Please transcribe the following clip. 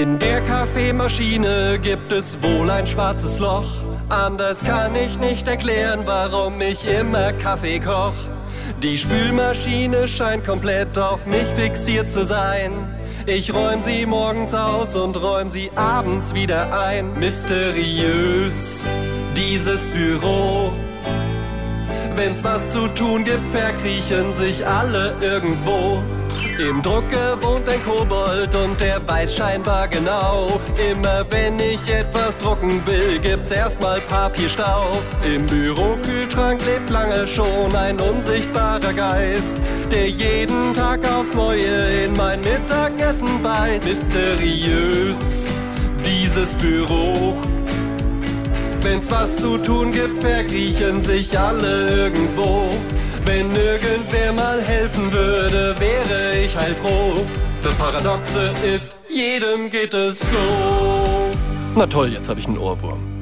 In der Kaffeemaschine gibt es wohl ein schwarzes Loch. Anders kann ich nicht erklären, warum ich immer Kaffee koch. Die Spülmaschine scheint komplett auf mich fixiert zu sein. Ich räum sie morgens aus und räum sie abends wieder ein. Mysteriös, dieses Büro. Wenn's was zu tun gibt, verkriechen sich alle irgendwo. Im Drucker wohnt ein Kobold und der weiß scheinbar genau. Immer wenn ich etwas drucken will, gibt's erstmal Papierstau. Im Bürokühlschrank lebt lange schon ein unsichtbarer Geist, der jeden Tag aufs Neue in mein Mittagessen beißt. Mysteriös, dieses Büro. Wenn's was zu tun gibt, verkriechen sich alle irgendwo. Wenn irgendwer mal helfen würde, wäre ich heilfroh. Das Paradoxe ist, jedem geht es so. Na toll, jetzt habe ich einen Ohrwurm.